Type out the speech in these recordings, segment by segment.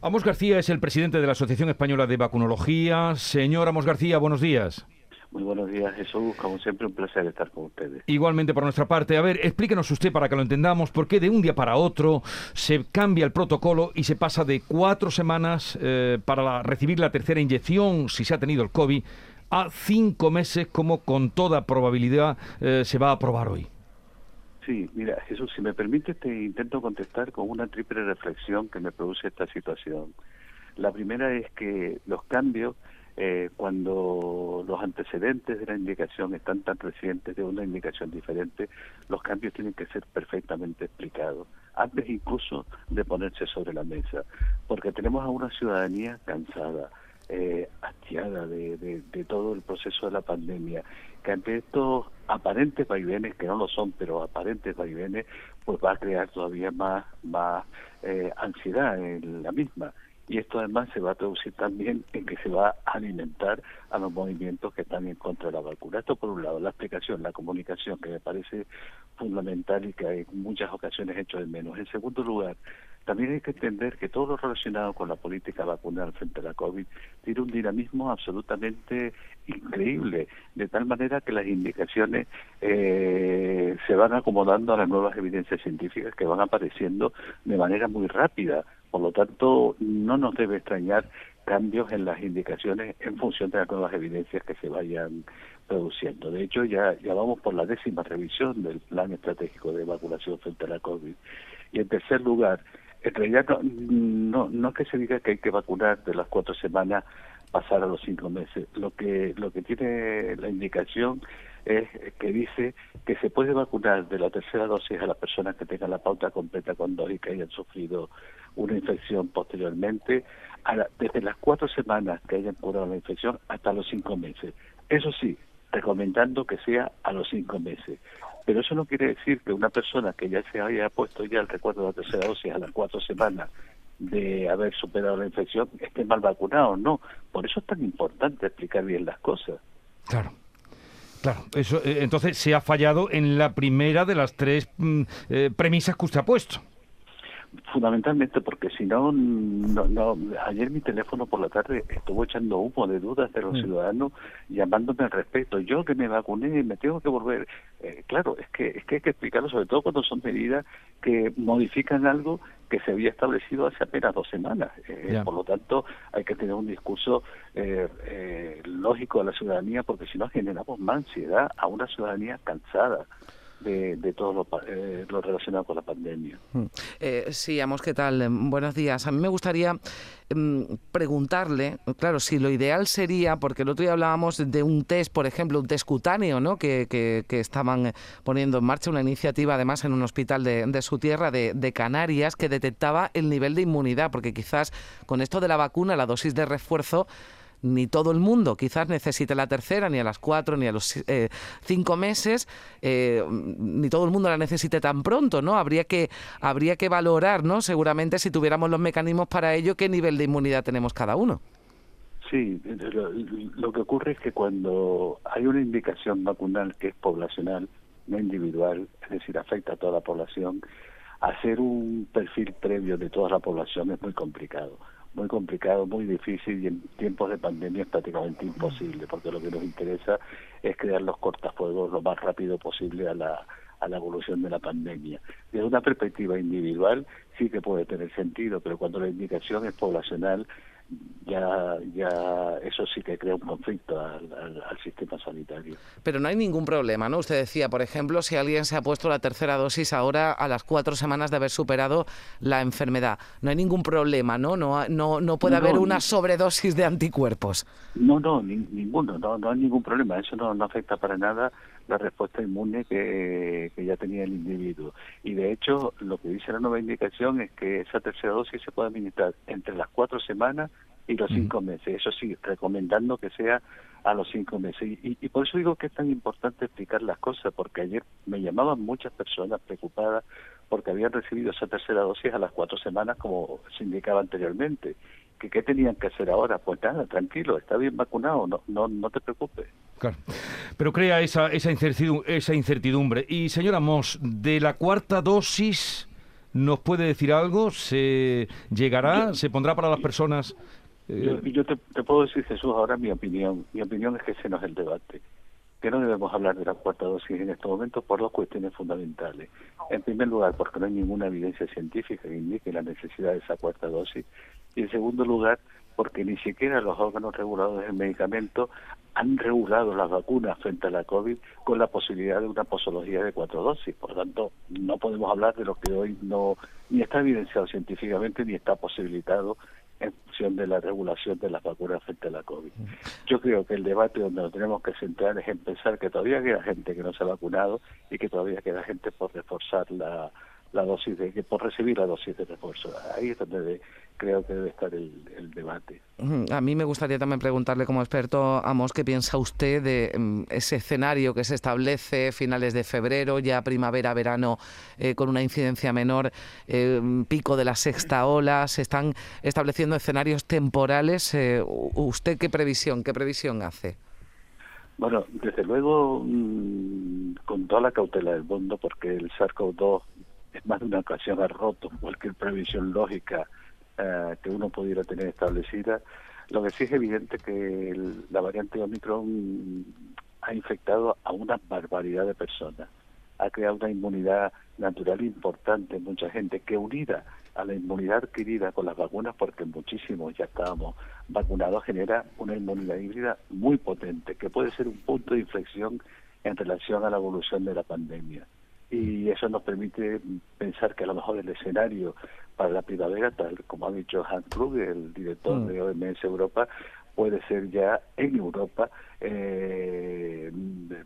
Amos García es el presidente de la Asociación Española de Vacunología. Señor Amos García, buenos días. Muy buenos días, Jesús. Como siempre, un placer estar con ustedes. Igualmente por nuestra parte. A ver, explíquenos usted para que lo entendamos, por qué de un día para otro se cambia el protocolo y se pasa de cuatro semanas eh, para recibir la tercera inyección, si se ha tenido el COVID, a cinco meses, como con toda probabilidad eh, se va a aprobar hoy. Sí, mira, Jesús, si me permite, te intento contestar con una triple reflexión que me produce esta situación. La primera es que los cambios, eh, cuando los antecedentes de la indicación están tan recientes de una indicación diferente, los cambios tienen que ser perfectamente explicados, antes incluso de ponerse sobre la mesa, porque tenemos a una ciudadanía cansada, eh, hastiada de, de, todo el proceso de la pandemia, que ante estos aparentes vaivenes, que no lo son, pero aparentes vaivenes, pues va a crear todavía más, más eh, ansiedad en la misma. Y esto además se va a traducir también en que se va a alimentar a los movimientos que están en contra de la vacuna. Esto por un lado, la explicación, la comunicación, que me parece fundamental y que en muchas ocasiones hecho de menos. En segundo lugar, también hay que entender que todo lo relacionado con la política vacunal frente a la COVID tiene un dinamismo absolutamente increíble, de tal manera que las indicaciones eh, se van acomodando a las nuevas evidencias científicas que van apareciendo de manera muy rápida. Por lo tanto, no nos debe extrañar cambios en las indicaciones en función de las nuevas evidencias que se vayan produciendo. De hecho, ya, ya vamos por la décima revisión del plan estratégico de vacunación frente a la COVID. Y en tercer lugar, en realidad no, no, que se diga que hay que vacunar de las cuatro semanas pasar a los cinco meses. Lo que, lo que tiene la indicación es que dice que se puede vacunar de la tercera dosis a las personas que tengan la pauta completa con dos y que hayan sufrido una infección posteriormente, desde las cuatro semanas que hayan curado la infección hasta los cinco meses. Eso sí, recomendando que sea a los cinco meses. Pero eso no quiere decir que una persona que ya se haya puesto ya el recuerdo de la tercera dosis a las cuatro semanas de haber superado la infección esté mal vacunado, no. Por eso es tan importante explicar bien las cosas. Claro. Claro, eso, eh, entonces se ha fallado en la primera de las tres mm, eh, premisas que usted ha puesto fundamentalmente porque si no, no, ayer mi teléfono por la tarde estuvo echando humo de dudas de los mm. ciudadanos llamándome al respecto. Yo que me vacuné, me tengo que volver. Eh, claro, es que, es que hay que explicarlo, sobre todo cuando son medidas que modifican algo que se había establecido hace apenas dos semanas. Eh, por lo tanto, hay que tener un discurso eh, lógico a la ciudadanía porque si no generamos más ansiedad a una ciudadanía cansada de, todo eh, lo, relacionado con la pandemia. Mm. Eh, sí, Amos, ¿qué tal? Buenos días. A mí me gustaría mm, preguntarle, claro, si lo ideal sería, porque el otro día hablábamos de un test, por ejemplo, un test cutáneo, ¿no? Que, que, estaban poniendo en marcha una iniciativa, además, en un hospital de, de su tierra, de, de Canarias, que detectaba el nivel de inmunidad, porque quizás con esto de la vacuna, la dosis de refuerzo, ni todo el mundo quizás necesite la tercera, ni a las cuatro, ni a los eh, cinco meses, eh, ni todo el mundo la necesite tan pronto, ¿no? Habría que, habría que valorar, ¿no? Seguramente si tuviéramos los mecanismos para ello, qué nivel de inmunidad tenemos cada uno. Sí, lo, que ocurre es que cuando hay una indicación vacunal que es poblacional, no individual, es decir, afecta a toda la población, hacer un perfil previo de toda la población es muy complicado muy complicado, muy difícil y en tiempos de pandemia es prácticamente imposible, porque lo que nos interesa es crear los cortafuegos lo más rápido posible a la, a la evolución de la pandemia. Desde una perspectiva individual sí que puede tener sentido, pero cuando la indicación es poblacional, ya, ya eso sí que crea un conflicto al, sistema sanitario. Pero no hay ningún problema, ¿no? Usted decía, por ejemplo, si alguien se ha puesto la tercera dosis ahora a las cuatro semanas de haber superado la enfermedad, no hay ningún problema, ¿no? No, no, no puede haber una sobredosis de anticuerpos. No, no, ninguno, no, no hay ningún problema, eso no, no afecta para nada la respuesta inmune que, que, ya tenía el individuo. Y de hecho, lo que dice la nueva indicación es que esa tercera dosis se puede administrar entre las cuatro semanas y los cinco meses. Eso sí, recomendando que sea a los cinco meses. Y, y, por eso digo que es tan importante explicar las cosas, porque ayer me llamaban muchas personas preocupadas porque habían recibido esa tercera dosis a las cuatro semanas, como se indicaba anteriormente. ¿Que, ¿Qué tenían que hacer ahora? Pues nada, tranquilo, está bien vacunado, no, no, no te preocupes. Claro. Pero crea esa, esa, incertidumbre, esa incertidumbre. Y señora Moss, de la cuarta dosis ¿Nos puede decir algo? ¿Se llegará? ¿Se pondrá para las personas? Yo, yo te, te, puedo decir, Jesús, ahora mi opinión. Mi opinión es que ese no es el debate. Que no debemos hablar de la cuarta dosis en estos momentos por dos cuestiones fundamentales. En primer lugar, porque no hay ninguna evidencia científica que indique la necesidad de esa cuarta dosis. Y en segundo lugar, porque ni siquiera los órganos reguladores del medicamento han regulado las vacunas frente a la COVID con la posibilidad de una posología de cuatro dosis. Por lo tanto, no podemos hablar de lo que hoy no ni está evidenciado científicamente ni está posibilitado en función de la regulación de las vacunas frente a la COVID. Yo creo que el debate donde nos tenemos que centrar es en pensar que todavía queda gente que no se ha vacunado y que todavía queda gente por reforzar la, la dosis de por recibir la dosis de refuerzo. Ahí es donde creo que debe estar el, debate. A mí me gustaría también preguntarle como experto, Amos, ¿qué piensa usted de mm, ese escenario que se establece finales de febrero, ya primavera, verano, eh, con una incidencia menor, eh, pico de la sexta ola? Se están estableciendo escenarios temporales. Eh, ¿Usted qué previsión, qué previsión hace? Bueno, desde luego, mm, con toda la cautela del mundo, porque el SARS-CoV-2 es más de una ocasión ha roto cualquier previsión lógica eh, que uno pudiera tener establecida. Lo que sí es evidente que la variante Omicron ha infectado a una barbaridad de personas, ha creado una inmunidad natural importante en mucha gente que unida a la inmunidad adquirida con las vacunas, porque muchísimos ya estábamos vacunados, genera una inmunidad híbrida muy potente, que puede ser un punto de inflexión en relación a la evolución de la pandemia y eso nos permite pensar que a lo mejor el escenario para la primavera, tal como ha dicho Hans Krug, el director mm. de OMS Europa, puede ser ya en Europa eh,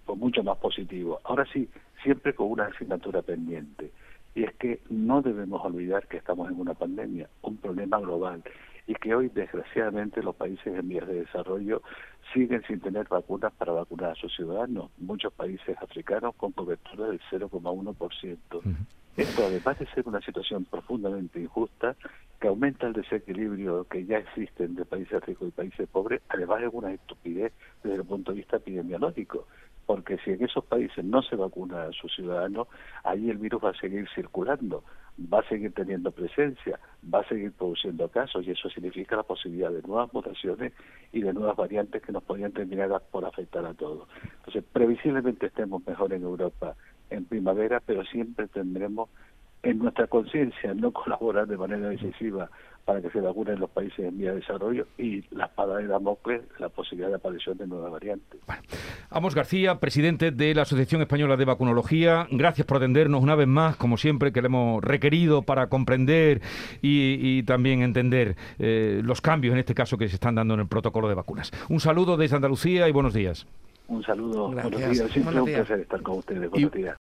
pues mucho más positivo. Ahora sí, siempre con una asignatura pendiente, y es que no debemos olvidar que estamos en una pandemia, un problema global, y que hoy desgraciadamente los países en vías de desarrollo siguen sin tener vacunas para vacunar a sus ciudadanos. Muchos países africanos con cobertura del 0,1%. Esto, además de ser una situación profundamente injusta, que aumenta el desequilibrio que ya existe entre países ricos y países pobres, además es una estupidez desde el punto de vista epidemiológico porque si en esos países no se vacuna a sus ciudadanos, ahí el virus va a seguir circulando, va a seguir teniendo presencia, va a seguir produciendo casos y eso significa la posibilidad de nuevas mutaciones y de nuevas variantes que nos podrían terminar por afectar a todos. Entonces, previsiblemente estemos mejor en Europa en primavera, pero siempre tendremos en nuestra conciencia no colaborar de manera decisiva para que se vacunen los países en vía de desarrollo y la espada de Damocles, la posibilidad de aparición de nuevas variantes. Amos García, presidente de la Asociación Española de Vacunología, gracias por atendernos una vez más, como siempre, que le hemos requerido para comprender y, también entender eh, los cambios, en este caso, que se están dando en el protocolo de vacunas. Un saludo desde Andalucía y buenos días. Un saludo, buenos días. Siempre un placer estar con ustedes. Buenos días.